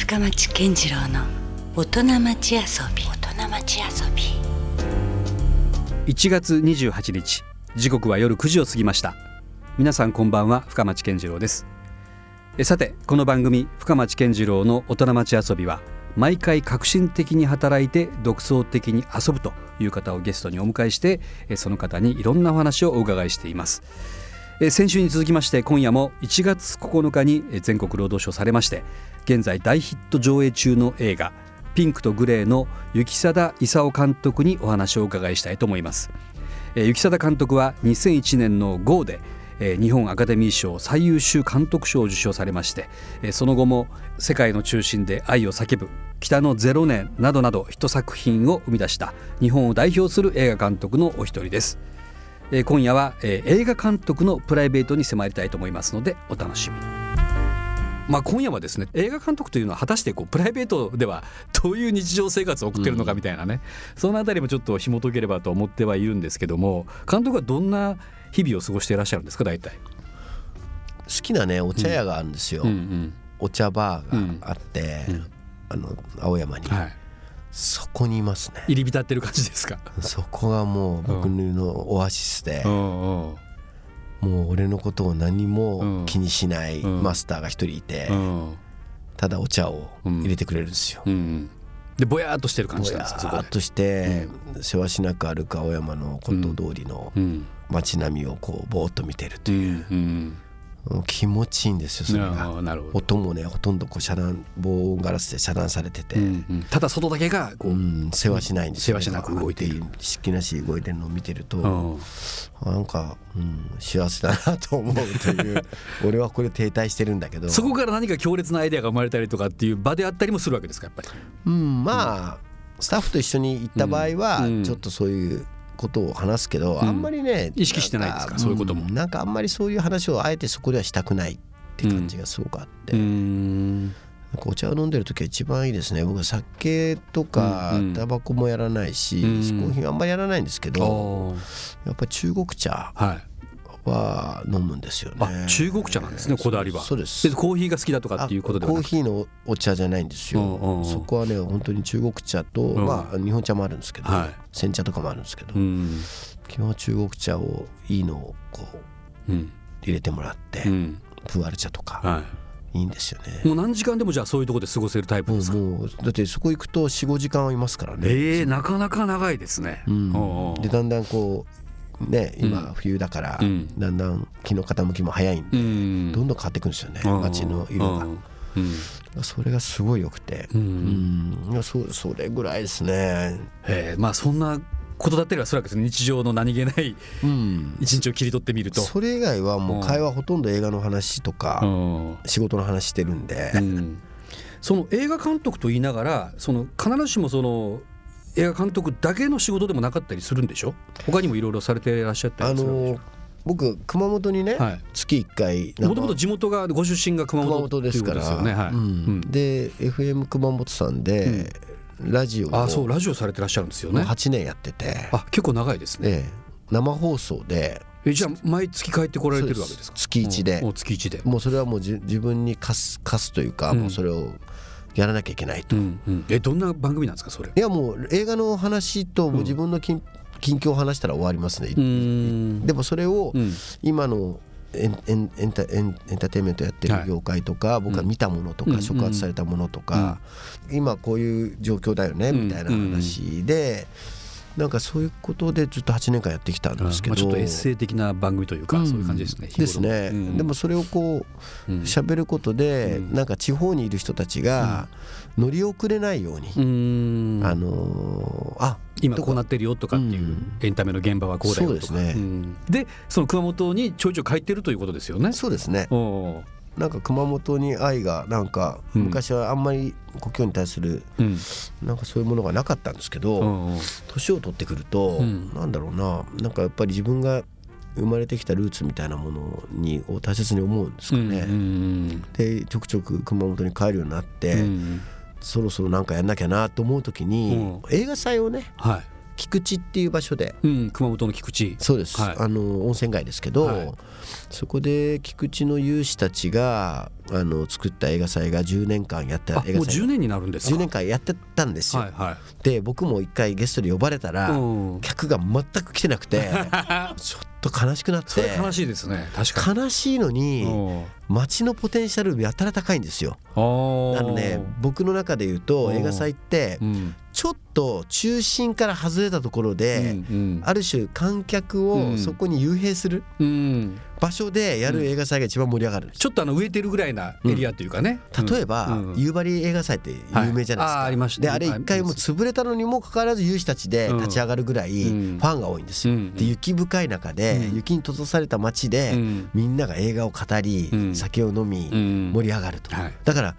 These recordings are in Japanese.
深町健次郎の大人町遊び。大人町遊び。1月28日時刻は夜9時を過ぎました。皆さんこんばんは深町健次郎です。えさてこの番組深町健次郎の大人町遊びは毎回革新的に働いて独創的に遊ぶという方をゲストにお迎えしてえその方にいろんなお話をお伺いしています。え先週に続きまして今夜も1月9日にえ全国労働省されまして現在大ヒット上映中の映画「ピンクとグレー」の雪貞勲監督にお話をお伺いしたいと思いますえ雪貞監督は2001年の GO でえ日本アカデミー賞最優秀監督賞を受賞されましてえその後も「世界の中心で愛を叫ぶ」「北のゼロ年」などなどヒット作品を生み出した日本を代表する映画監督のお一人です。え今夜は、え映画監督のプライベートに迫りたいと思いますのでお楽しみに。まあ、今夜はですね映画監督というのは果たしてこうプライベートでは どういう日常生活を送ってるのかみたいなね、そのあたりもちょっと紐解ければと思ってはいるんですけども監督はどんな日々を過ごしていらっしゃるんですか大体？好きなねお茶屋があるんですよ、うん。お茶バーがあって、うん。あの青山に、うんはい、そこにいますね。入り浸ってる感じですか？そこがもう僕のオアシスで、うんうんもう俺のことを何うん。も気にしないうん。マスターが一人いて、うん。ただお茶を入れてくれるんですよ。うん、でぼやーっとしてる感ぼじなんですかそこで。やーっとして、せわしなく歩く青山の骨董通りのうん。街並みをこうぼーっと見てるとう。いう気持ちいいんですよそれあが。ーなるほど、音もねほとんどこう遮断防音ガラスで遮断されてて、うんうん。ただ外だけがこう、うん、世話しないんですよ、世話しなく動いている。しきなし動いてるのを見てると、うん。なんか、うん、幸せだなと思うという。俺はこれ停滞してるんだけど。そこから何か強烈なアイデアが生まれたりとかっていう場であったりもするわけですかやっぱり。うん、まあ、スタッフと一緒に行った場合は、うん。ちょっとそういうことを話すけど、ん。あんまりね意識してないですか？んそういうことも。ん。なんかあんまりそういう話をあえてそこではしたくないって感じがすごくあって、お茶を飲んでる時は一番いいですね。僕は酒とかうんうん。タバコもやらないし、うん。嗜好品あんまりやらないんですけど、やっぱり中国茶はい。は飲むんですよね。あ中国茶なんですねこだわりは。そうですでコーヒーが好きだとかっていうことではコーヒーのお茶じゃないんですよ、うんうんうんそこはね本当に中国茶と、んまあ日本茶もあるんですけど、はい煎茶とかもあるんですけど、うん基本は中国茶をいいのをこううん入れてもらって、うんプーアル茶とかはいいんですよねい。。もう何時間でもじゃあそういうところで過ごせるタイプですか？もうだってそこ行くと45時間はいますからね。ええなかなか長いですね。でだんだんこうねうん。今冬だから、うん。だんだん木の傾きも早いんで、うん。どんどん変わっていくんですよね、うん街の色が。うん。それがすごい良くて、ううん。んいやそそれぐらいですね。ええまあそんなことだったりはするわけですね。日常の何気ないうん。一日を切り取ってみると。それ以外はもう会話ほとんど映画の話とうかん。仕事の話してるんで、うん。その映画監督と言いながらその必ずしもその映画監督だけの仕事でもなかったりするんでしょ？他にもいろいろされていらっしゃったありするわけでしの僕熊本にね、はい。月1回ょもともと地元がご出身が熊熊本本ですから。ですよね。はい。うん。うん。で FM 熊本さんで、ラジオをあそうラジオされてらっしゃるんですよね。8年やってて、あ結構長いですね。ええ。生放送で。えじゃあ毎月帰ってこられてるわけですか？月1でうんもう月一で。もうそれはもうじ自分に課す課すというか、うん。もうそれをやらなきゃいけないと、うんうん。えどんな番組なんですかそれ？いやもう映画の話と自分の近,、近況を話したら終わりますね、ん。でもそれをうん。今のエンエンエンタエンエンターテインメントやってはいる業界とか、僕が見たものとか、うん。触発されたものとか、今こういう状況だよね、うんみたいな話でなんかそういうことでずっと8年間やってきたんですけど、まあ、ちょっとエッセイ的な番組というか、うん。そういう感じですねですね、うん。でもそれをこううん。喋ることで、うんなんか地方にいる人たちが乗り遅れないように、うん。あのーあ今こうなってるよとかっていううん。エンタメの現場はこうだよとか。そうですね。ん。でその熊本にちょいちょい帰ってるということですよね。そうですね。おうなんか熊本に愛がなんかうん。昔はあんまり故郷に対するうん。なんかそういうものがなかったんですけうど年を取ってくると、うん。なんだろうななんかやっぱり自分が生まれてきたルーツみたいなものにを大切に思うんですかね。うんでちょくちょく熊本に帰るようになって、うん。そろそろなんかやんなきゃなと思う時に、うん。映画祭をねはい菊池っていう場所で。うん、熊本の菊池。そうです、はい。あの温泉街ですけど、はい。そこで菊池の有志たちがあの作った映画祭が10年間やった映画祭。10年になるんですか？10年間やってたんですよ、はいはで僕も一回ゲストで呼ばれたら、いうん。客が全く来てなくて ちょっと悲しくなっそれて悲しいですね。確かに。悲しいのにうん。街のポテンシャルやたら高いんですよ。あのね僕の中で言うとうん。映画祭ってうんちょっと中心から外れたところで、うんある種観客うん。をそこに幽閉するうん。場所でやる映画祭が一番盛り上がるんですちょっとあの植えてるぐらいなエリアというかね、例えば、うん。夕張映画祭って有名じゃないですか、はい。あーありました。ねであれ一回もう潰れたのにもかかわらず有志たちで立ち上がるぐらいフうん。ァンが多いんですよ、うん。で雪深い中で、うん。雪に閉ざされた街で、うん。みんなが映画を語り、うん。酒を飲み、うん。盛り上がると、はい。だから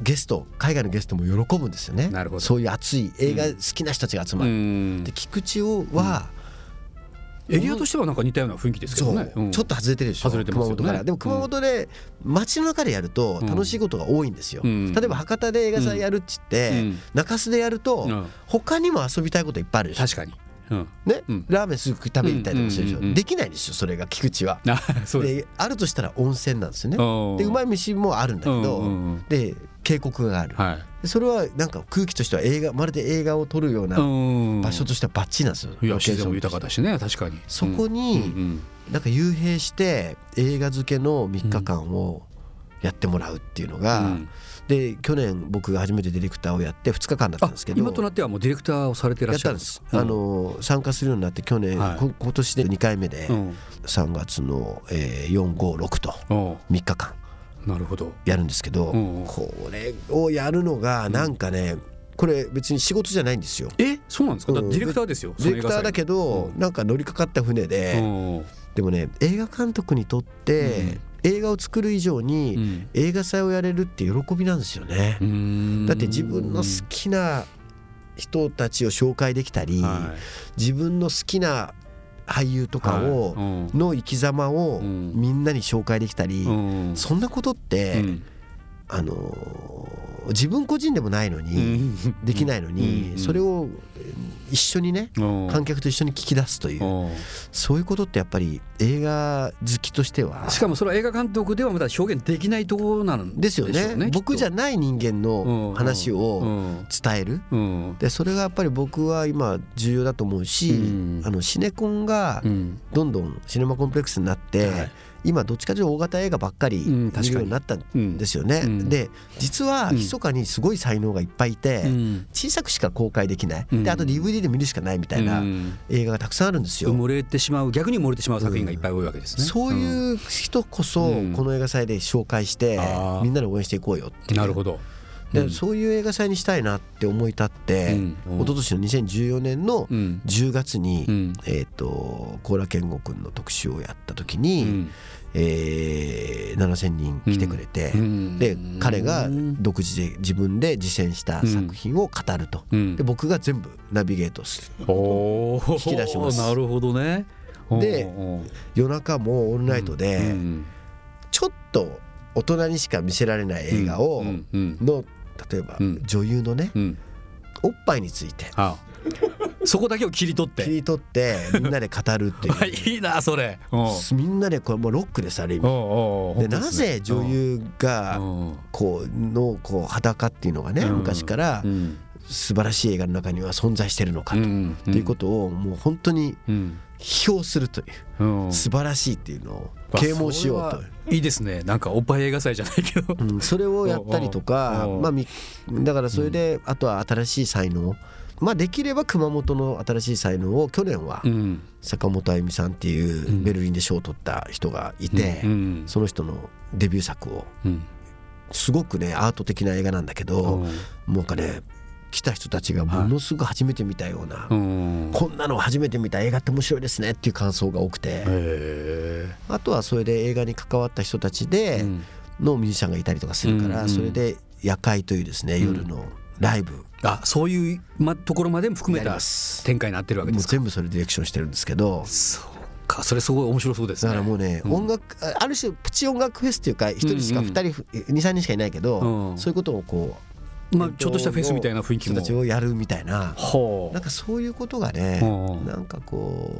ゲスト海外のゲストも喜ぶんですよね。なるほど。そういう熱い映画好きな人たちが集まうる、ん。で菊池をは、エリアとしてはなんか似たような雰囲気ですけどね、う。ん。ちょっと外れてるでしょ外れてますよね。熊本から。でも熊本で街の中でやると楽しいことが多いんですよ、うん。例えば博多で映画祭やるっつって、うん。中洲でやると、うん。他にも遊びたいこといっぱいあるでしょ。確かに、うん、ね、うん。ラーメンすぐ食べに行ったりとかするでしょ、できないんですよそれが菊池は。であるとしたら温泉なんですよね。うんでうまい飯もあるんだけど、で渓谷がある、はい。でそれはなんか空気としては映画まるで映画を撮るようなうん場所としてはバッチリなんですよ、いや自然も豊かだしね確かに。そこにうんなんか幽閉して映画漬けの3日間をやってもらうっていうのが、うんで去年僕が初めてディレクターをやって2日間だったんですけど。今となってはもうディレクターをされていらっしゃる。やったんです、あの参加するようになって去年、はい。こ今年で2回目でうん。3月の、えー、456とうん。3日間。なるほど。やるんですけど、うん。これをやるのがなんかね、これ別に仕事じゃないんですよ。えそうなんですか？ディレクターですよディレクターだけど、なんか乗りかかった船で、うん。でもね映画監督にとって、映画を作る以上に、うん。映画祭をやれるって喜びなんですよね。うん。だって自分の好きな人たちを紹介できたり、は自分の好きな俳優とかを、はい。うん。の生き様をうん。みんなに紹介できたり、うん。そんなことって、うん。あのー自分個人でもないのに、できないのに、うん。それを一緒にねう。ん観客と一緒に聞き出すという、う。んそういうことってやっぱり映画好きとしてはしかもそれは映画監督ではまだ表現できないところなんですよね。僕じゃない人間の話をうん。伝える。うん。でそれがやっぱり僕は今重要だと思うし、うん。あのシネコンがうん。どんどんシネマコンプレックスになって、はい今どっちかというと大型映画ばっかりうん見るようになったんですよね。うん。で実はうん。密かにすごい才能がいっぱいいて、うん。小さくしか公開できない、うん。であと DVD で見るしかないみたいなうん。映画がたくさんあるんですよ。埋もれてしまう逆に埋もれてしまう作品がいっぱい多いわけですね。そういう人こそうん。この映画祭で紹介してみんなで応援していこうよっていうなるほど。でうん。そういう映画祭にしたいなって思い立って、うん。うん。一昨年の2014年のうん。10月に、うん。えー、と高良健吾君の特集をやった時うに、ん。えー7,000人来てくれて、うん。で彼が独自で自分で実践した作品を語ると、うん。で僕が全部ナビゲートする引き出します。なるほどね。で夜中もオンライトで、うん。ちょっと大人にしか見せられない映画を、うん。うん。の例えば、うん。女優のねうん。おっぱいについて。あそこだけを切り取って。切り取ってみんなで語るっていう。いいなそれ。みんなでこれもうロックですある意味。でなぜ女優がうん。こうのこう裸っていうのがねうん。昔からうん。素晴らしい映画の中には存在してるのかと。いうことをもう本当にうん。批評するという。うん。素晴らしいっていうのを啓蒙しようといいですね。なんかおっぱい映画祭じゃないけど。うん、それをやったりとかまあみだからそれであとは新しい才能。まあできれば熊本の新しい才能を去年はうん。坂本あゆみさんっていううん。ベルリンで賞を取った人がいてうん。その人のデビュー作を。うん。すごくねアート的な映画なんだけどもうかね来た人たちがものすごく初めて見たようなうん。こんなの初めて見た映画って面白いですねっていう感想が多くてあとはそれで映画に関わった人たちでうん。のミュージシャンがいたりとかするかうんらそれで夜会というですねうん夜のライブあそういうまところまでも含めた展開になってるわけですか？全部それディレクションしてるんですけど。そうかそれすごい面白そうですね。だからもうね、うん。音楽あある種プチ音楽フェスっていうか一人しかうんうん二人23人しかいないけど、うん。そういうことをこうまあ、ちょっとしたフェスみたいな雰囲気も。人たちをやるみたいな。なんかそういうことがねなんかこ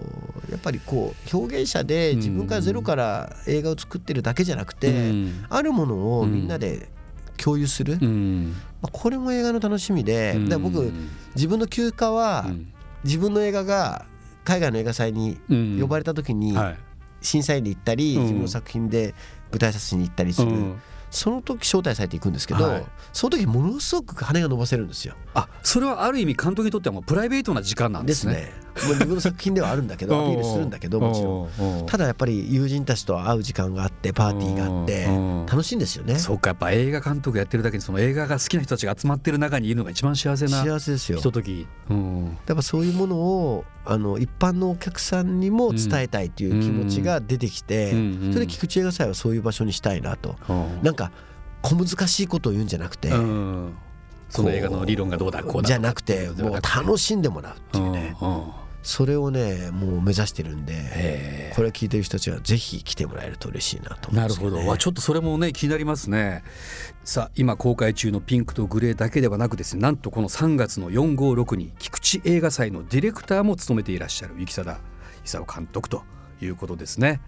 うやっぱりこう表現者で自分からゼロから映画を作ってるだけじゃなくて、うん。あるものをみんなで共有する、うん。まあ、これも映画の楽しみで,、で僕自分の休暇はうん。自分の映画が海外の映画祭にうん。呼ばれた時にはい。審査員に行ったり、うん。自分の作品で舞台撮影に行ったりする、うんその時招待されていくんですけど、はいその時ものすごく羽が伸ばせるんですよ。あそれはある意味監督にとってはもうプライベートな時間なんでね。ですすね。もう自分の作品ではあるんだけどアピールするんだけどもちろん。ろただやっぱり友人たちと会う時間があってパーティーがあってうん。楽しいんですよね。そうかやっぱ映画監督やってるだけにその映画が好きな人たちが集まってる中にいるのが一番幸せな幸せですよ。ひととき。うん。やっぱそういうものをあの一般のお客さんにも伝えたいという気持ちが出てきて、それで菊池映画祭はそういう場所にしたいなと。うん。なんか小難しいことを言うんじゃなくて、うん。その映画の理論がどうだこうだじゃなくてもう楽しんでもらうっていうね、うん。うんそれをねもう目指してるんでこれ聞いてる人たちはぜひ来てもらえると嬉しいなと思うんなるですよね。ほど。わちょっとそれもね気になりますね。さあ今公開中のピンクとグレーだけではなくですねなんとこの3月の456に菊池映画祭のディレクターも務めていらっしゃる雪貞勲監督ということですね。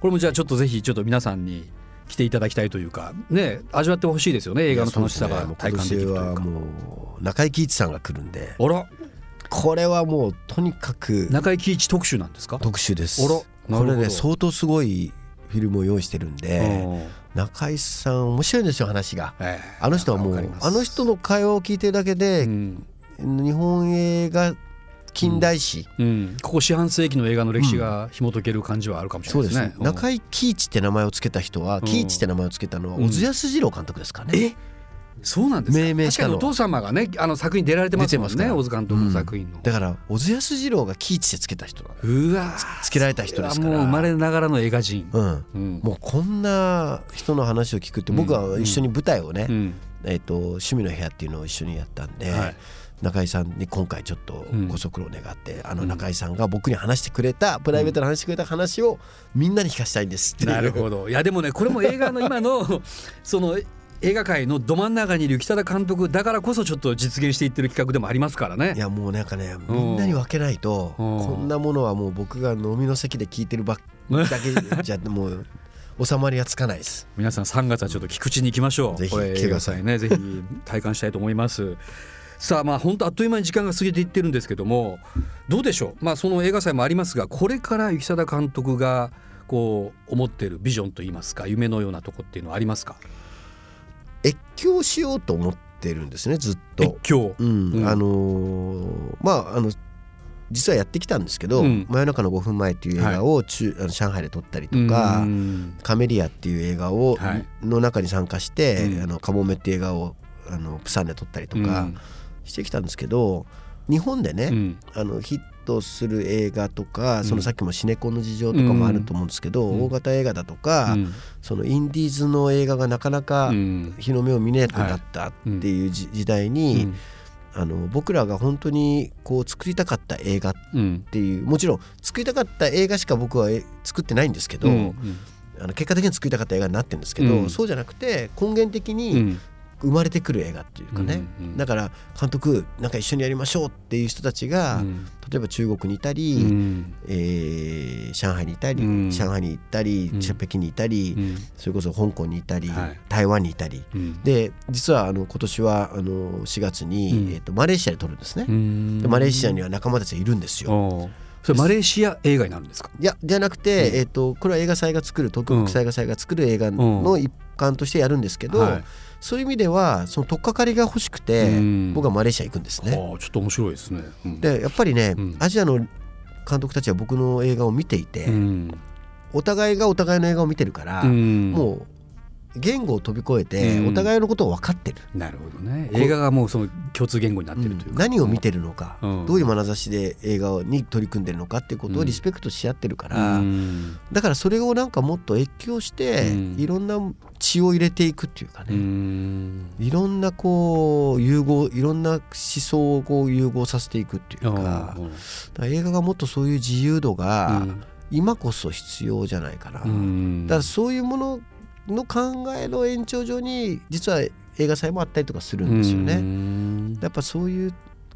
これもじゃあちょっとぜひちょっと皆さんに来ていただきたいというかね味わってほしいですよね映画の楽しさが体感できるというか。今年はもう中井貴一さんが来るんで。あらこれはもうとにかく中井貴一特集なんですか？特集です。あらなるほど。これね相当すごいフィルムを用意してるんでうん。中井さん面白いんですよ話が。ええあの人はもうあの人の会話を聞いてるだけうでん。日本映画近代史。うん、ここ四半世紀の映画の歴史が紐解ける感じはあるかもしれないですすね。中井貴一って名前を付けた人はん。貴一って名前を付けたのはうん小津安二郎監督ですかね。え？そうなんですか？命名したの。確かにお父様がねあの作品出られてますもんね小津監督の作品の、だから小津安二郎が貴一って付けた人うわつけられた人ですから。もう生まれながらの映画人、うん。うん。もうこんな人の話を聞くって僕は一緒に舞台をね、うん。えー、と趣味の部屋っていうのを一緒にやったんで、はい。中井さんに今回ちょっとうん。ご足労願って、あの中井さんが僕に話してくれたプライベートで話してくれた話をみんなに聞かせたいんですってなるほど。いやでもねこれも映画の今のその映画界のど真ん中にいる北田監督だからこそちょっと実現していってる企画でもありますからね。いやもうなんかねみんなに分けないとうん。こんなものはもう僕が飲みの席で聞いてるばっだけじゃ もう収まりがつかないです。皆さん3月はちょっと菊池に行きましょう。ぜひこれ映画祭ねぜひ体感したいと思います。さあまあ本当あっという間に時間が過ぎていってるんですけどもどうでしょう？まあその映画祭もありますがこれから雪貞監督がこう思っているビジョンといいますか夢のようなとこっていうのはありますか？越境しようと思ってるんですねずっと。越境。うん。うん。あのーまああの実はやってきたんですけど「うん。真夜中の5分前」っていう映画を中、あの上海で撮ったりとかう、ん。カメリアっていう映画を、はい。の中に参加して、うん。あのカモメっていう映画をあのプサンで撮ったりとかうん。してきたんですけど、日本でね、うん。あのヒットする映画とか、ん。そのさっきもシネコンの事情とかもあると思うんですけど、うん。大型映画だとか、うん。そのインディーズの映画がなかなかうん。日の目を見ねえくなったっていうじ時代に、あの僕らが本当にこう作りたかった映画っうんていうもちろん作りたかった映画しか僕はえ作ってないんですけど、うん。あの結果的に作りたかった映画になってるんですけど、うん。そうじゃなくて根源的うにん生まれてくる映画っていうかね、うんうんだから監督なんか一緒にやりましょうっていう人たちが、うん。例えば中国にいたうり、ん。えー上海にいたり、うん。上海に行ったり、うん。北京にいたり、うん。それこそ香港にいたり、はい。台湾にいたり。うん。で実はあの今年はあの4月に、うん。えー、とマレーシアで撮るんですね。うん。でマレーシアには仲間たちがいるんですよ。それマレーシア映画になるんですか？いやじゃなくて、うん。えー、とこれは映画祭が作る東京国際映画祭が作る映画の一環としてやるんですけど、はいそういう意味ではその取っかかりが欲しくて、うん。僕はマレーシア行くんですね。はあちょっと面白いですね。うん。でやっぱりね、うん。アジアの監督たちは僕の映画を見ていて、うん。お互いがお互いの映画を見てるから、うん。もう言語を飛び越えて、うん。お互いのことを分かってる、なるほどね。映画がもうその共通言語になってるというか。何を見てるのか、うん。どういう眼差しで映画に取り組んでるのかっていうことをリスペクトし合ってるから、うん。だからそれをなんかもっと越境して、うん。いろんな血を入れていくっていうかうね、ん。いろんなこう融合いろんな思想をこう融合させていくっていうか,、映画がもっとそういう自由度が今こそ必要じゃないかな、うん。だからそういうものの考えの延長上に実は映画祭もあったりとかするんですよね。やっぱそういう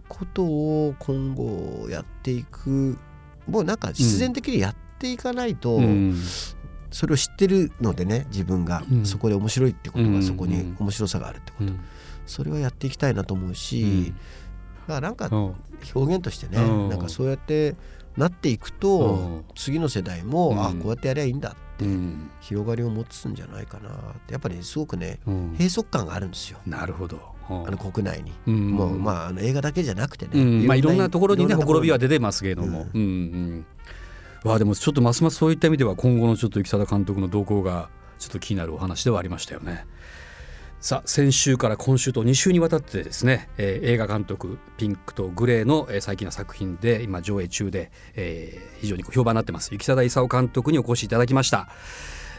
ことを今後やっていく。もうなんか必然的にやっていかないと、うん、それを知ってるのでね自分が、そこで面白いってことがそこに面白さがあるってこと、それはやっていきたいなと思うし、だからなんか表現としてね、なんかそうやってなっていくと、次の世代も、あこうやってやりゃいいんだって広がりを持つんじゃないかなってやっぱりすごくね、閉塞感があるんですよ。なるほど。あの国内に、もうまああの映画だけじゃなくてね、まあ、いろんなところにねほころびは出てますけれども。うん。うんわあでもちょっとますますそういった意味では今後のちょっと生田監督の動向がちょっと気になるお話ではありましたよね。さあ先週から今週と2週にわたってですね、えー、映画監督ピンクとグレーの、えー、最近の作品で今上映中で、えー、非常に評判になってます。雪貞勲監督にお越しいただきました。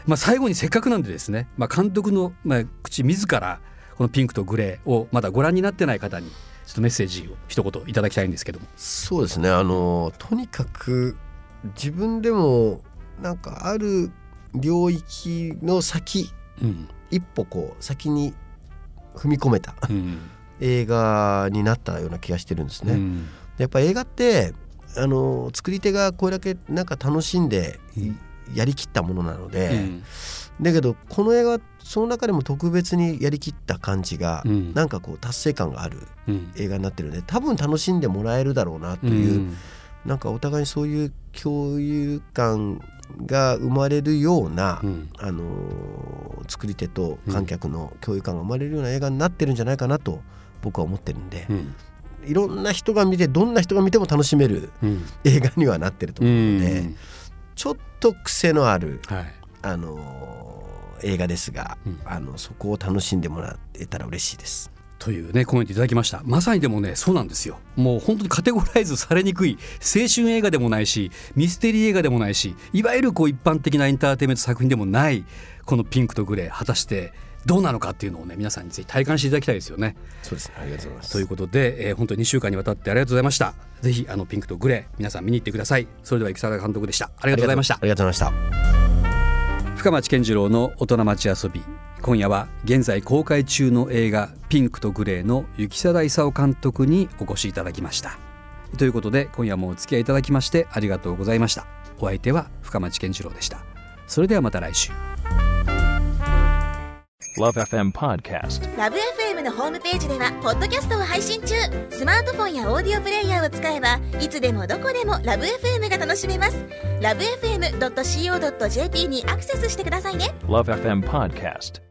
まあ、最後にせっかくなんでですね、まあ、監督の、まあ、口自らこのピンクとグレーをまだご覧になってない方にちょっとメッセージを一言いただきたいんですけども。そうですね。あのとにかく自分でもなんかある領域の先、うん、一歩こう先に踏み込めた、うん、映画になったような気がしてるんですね。うん、やっぱ映画ってあの作り手がこれだけなんか楽しんでやりきったものなので、だけどこの映画その中でも特別にやりきった感じが、うん、なんかこう達成感がある映画になってるので多分楽しんでもらえるだろうなという、うん、なんかお互いそういう共有感が生まれるような、うん、あのー、作り手と観客の共有感が生まれるような映画になってるんじゃないかなと僕は思ってるんで。いろんな人が見てどんな人が見ても楽しめる映画にはなってると思うので、ちょっと癖のある、はい、あの映画ですが、うん、あのそこを楽しんでもらえたら嬉しいです。というねコメントいただきましたまさにでもねそうなんですよもう本当にカテゴライズされにくい青春映画でもないしミステリー映画でもないしいわゆるこう一般的なエンターテインメント作品でもないこのピンクとグレー果たしてどうなのかっていうのをね皆さんにぜひ体感していただきたいですよね。そうですねありがとうございますということで、えー、本当に2週間にわたってありがとうございました。ぜひあのピンクとグレー皆さん見に行ってください。それでは生田監督でした。ありがとうございました。ありがとうございました。深町健次郎の大人町遊び今夜は現在公開中の映画「ピンクとグレー」の雪貞勲監督にお越しいただきました。ということで今夜もお付き合いいただきましてありがとうございました。お相手は深町健次郎でした。それではまた来週。LoveFM Podcast LoveFM のホームページではポッドキャストを配信中。スマートフォンやオーディオプレイヤーを使えばいつでもどこでも LoveFM が楽しめます。LoveFM.co.jp にアクセスしてくださいね。LoveFM Podcast